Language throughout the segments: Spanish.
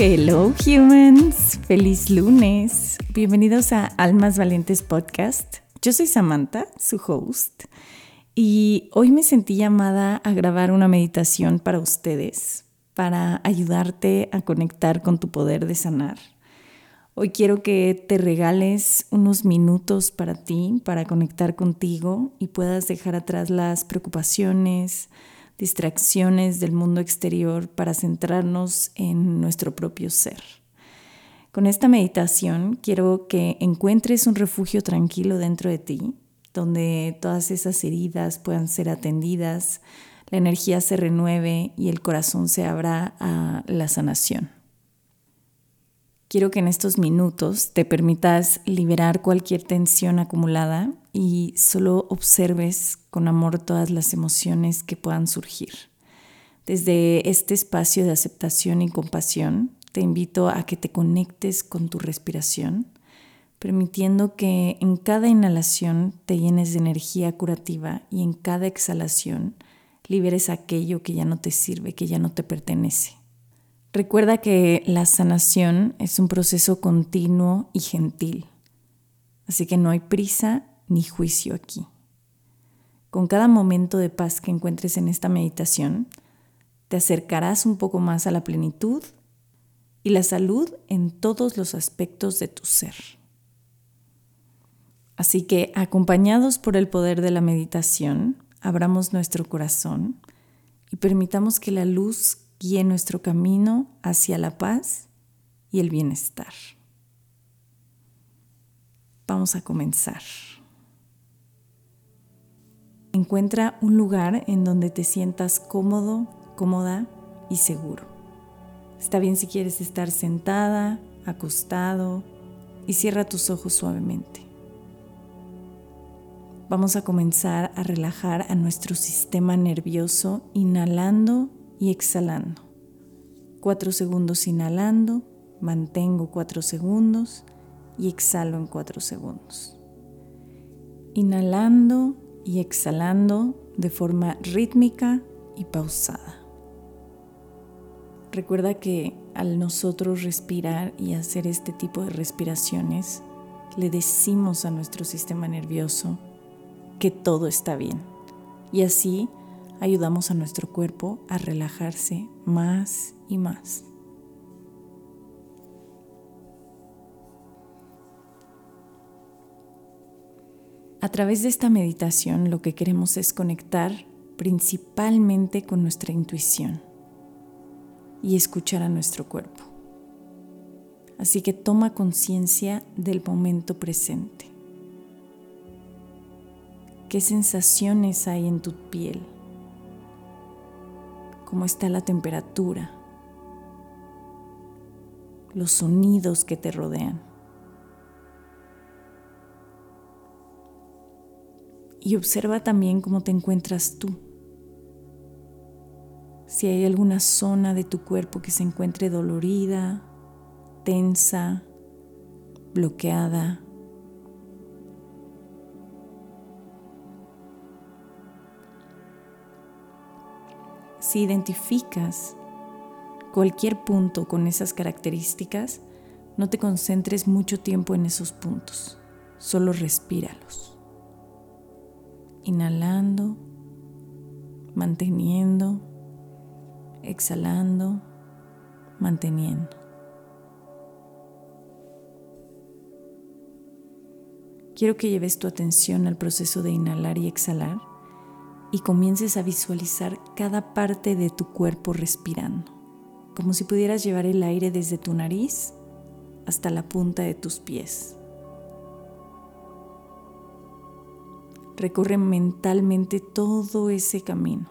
Hello humans, feliz lunes. Bienvenidos a Almas Valientes Podcast. Yo soy Samantha, su host, y hoy me sentí llamada a grabar una meditación para ustedes, para ayudarte a conectar con tu poder de sanar. Hoy quiero que te regales unos minutos para ti, para conectar contigo y puedas dejar atrás las preocupaciones, distracciones del mundo exterior para centrarnos en nuestro propio ser. Con esta meditación quiero que encuentres un refugio tranquilo dentro de ti, donde todas esas heridas puedan ser atendidas, la energía se renueve y el corazón se abra a la sanación. Quiero que en estos minutos te permitas liberar cualquier tensión acumulada y solo observes con amor todas las emociones que puedan surgir. Desde este espacio de aceptación y compasión, te invito a que te conectes con tu respiración, permitiendo que en cada inhalación te llenes de energía curativa y en cada exhalación liberes aquello que ya no te sirve, que ya no te pertenece. Recuerda que la sanación es un proceso continuo y gentil, así que no hay prisa ni juicio aquí. Con cada momento de paz que encuentres en esta meditación, te acercarás un poco más a la plenitud y la salud en todos los aspectos de tu ser. Así que, acompañados por el poder de la meditación, abramos nuestro corazón y permitamos que la luz guíe nuestro camino hacia la paz y el bienestar. Vamos a comenzar. Encuentra un lugar en donde te sientas cómodo, cómoda y seguro. Está bien si quieres estar sentada, acostado y cierra tus ojos suavemente. Vamos a comenzar a relajar a nuestro sistema nervioso inhalando y exhalando. Cuatro segundos inhalando, mantengo cuatro segundos y exhalo en cuatro segundos. Inhalando y exhalando de forma rítmica y pausada. Recuerda que al nosotros respirar y hacer este tipo de respiraciones, le decimos a nuestro sistema nervioso que todo está bien. Y así ayudamos a nuestro cuerpo a relajarse más y más. A través de esta meditación lo que queremos es conectar principalmente con nuestra intuición y escuchar a nuestro cuerpo. Así que toma conciencia del momento presente. ¿Qué sensaciones hay en tu piel? Cómo está la temperatura, los sonidos que te rodean. Y observa también cómo te encuentras tú. Si hay alguna zona de tu cuerpo que se encuentre dolorida, tensa, bloqueada, Si identificas cualquier punto con esas características, no te concentres mucho tiempo en esos puntos, solo respíralos. Inhalando, manteniendo, exhalando, manteniendo. Quiero que lleves tu atención al proceso de inhalar y exhalar y comiences a visualizar cada parte de tu cuerpo respirando, como si pudieras llevar el aire desde tu nariz hasta la punta de tus pies. Recorre mentalmente todo ese camino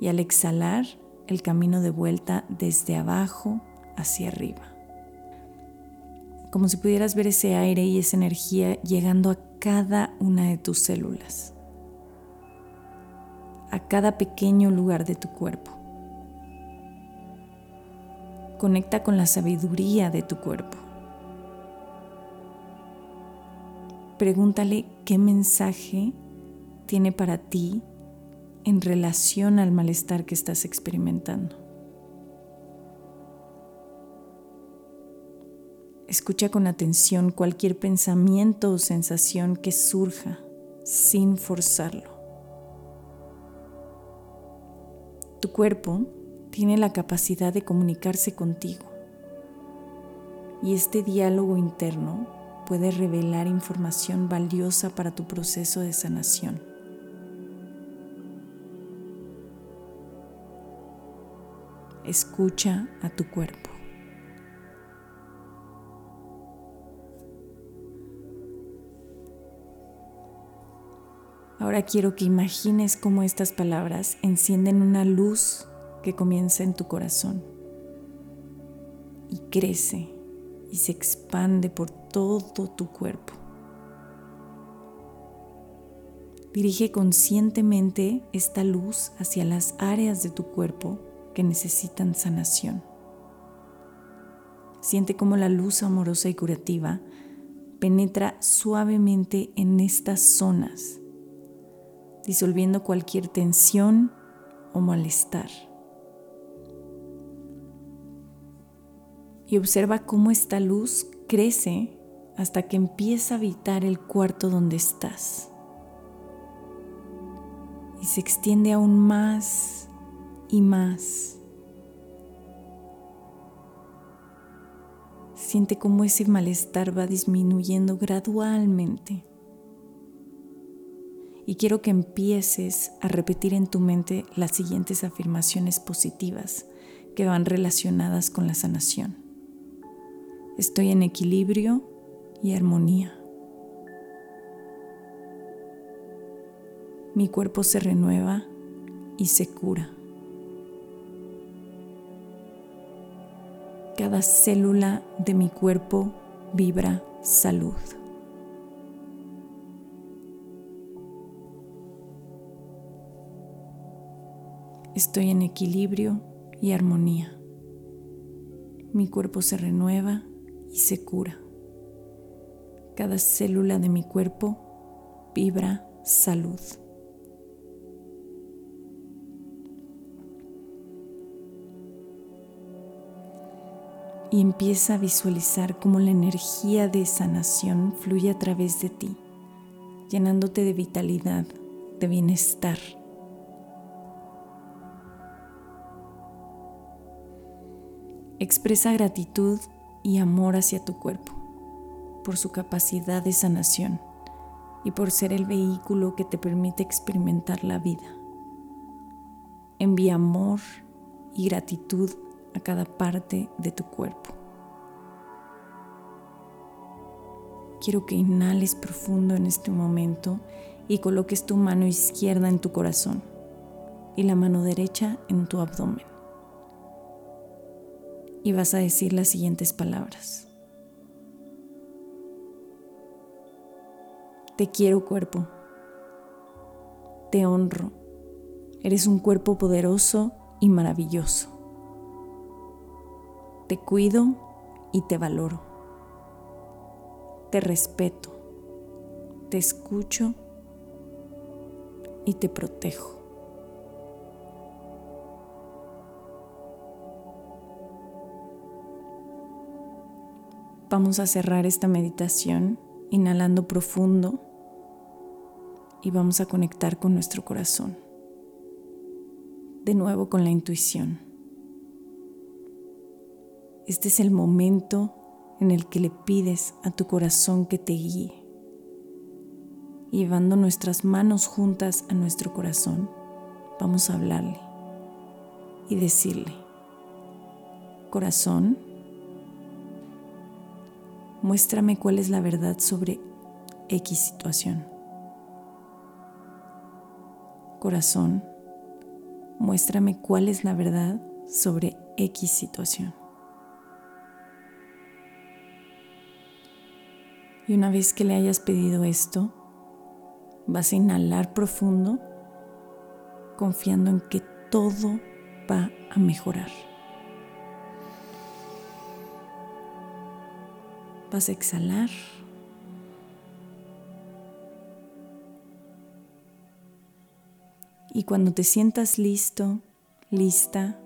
y al exhalar el camino de vuelta desde abajo hacia arriba. Como si pudieras ver ese aire y esa energía llegando a cada una de tus células a cada pequeño lugar de tu cuerpo. Conecta con la sabiduría de tu cuerpo. Pregúntale qué mensaje tiene para ti en relación al malestar que estás experimentando. Escucha con atención cualquier pensamiento o sensación que surja sin forzarlo. Tu cuerpo tiene la capacidad de comunicarse contigo y este diálogo interno puede revelar información valiosa para tu proceso de sanación. Escucha a tu cuerpo. Ahora quiero que imagines cómo estas palabras encienden una luz que comienza en tu corazón y crece y se expande por todo tu cuerpo. Dirige conscientemente esta luz hacia las áreas de tu cuerpo que necesitan sanación. Siente cómo la luz amorosa y curativa penetra suavemente en estas zonas disolviendo cualquier tensión o malestar. Y observa cómo esta luz crece hasta que empieza a habitar el cuarto donde estás. Y se extiende aún más y más. Siente cómo ese malestar va disminuyendo gradualmente y quiero que empieces a repetir en tu mente las siguientes afirmaciones positivas que van relacionadas con la sanación. Estoy en equilibrio y armonía. Mi cuerpo se renueva y se cura. Cada célula de mi cuerpo vibra salud. Estoy en equilibrio y armonía. Mi cuerpo se renueva y se cura. Cada célula de mi cuerpo vibra salud. Y empieza a visualizar cómo la energía de sanación fluye a través de ti, llenándote de vitalidad, de bienestar Expresa gratitud y amor hacia tu cuerpo por su capacidad de sanación y por ser el vehículo que te permite experimentar la vida. Envía amor y gratitud a cada parte de tu cuerpo. Quiero que inhales profundo en este momento y coloques tu mano izquierda en tu corazón y la mano derecha en tu abdomen y vas a decir las siguientes palabras. Te quiero cuerpo, te honro, eres un cuerpo poderoso y maravilloso. Te cuido y te valoro. Te respeto, te escucho y te protejo. Vamos a cerrar esta meditación inhalando profundo y vamos a conectar con nuestro corazón. De nuevo con la intuición. Este es el momento en el que le pides a tu corazón que te guíe. Llevando nuestras manos juntas a nuestro corazón, vamos a hablarle y decirle, corazón, muéstrame cuál es la verdad sobre X situación. Corazón, muéstrame cuál es la verdad sobre X situación. Y una vez que le hayas pedido esto, vas a inhalar profundo, confiando en que todo va a mejorar. Vas a exhalar. Y cuando te sientas listo, lista,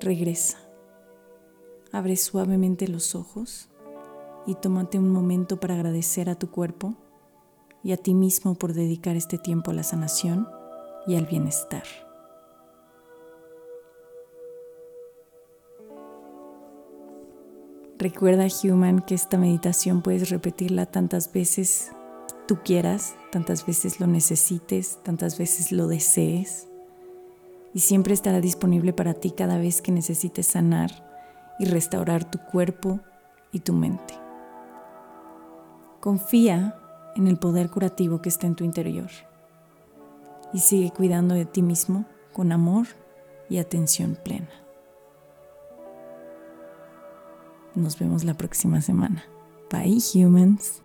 regresa abre suavemente los ojos y tómate un momento para agradecer a tu cuerpo y a ti mismo por dedicar este tiempo a la sanación y al bienestar. Recuerda, Human, que esta meditación puedes repetirla tantas veces tú quieras, tantas veces lo necesites, tantas veces lo desees. Y siempre estará disponible para ti cada vez que necesites sanar y restaurar tu cuerpo y tu mente. Confía en el poder curativo que está en tu interior y sigue cuidando de ti mismo con amor y atención plena. Nos vemos la próxima semana. Bye humans.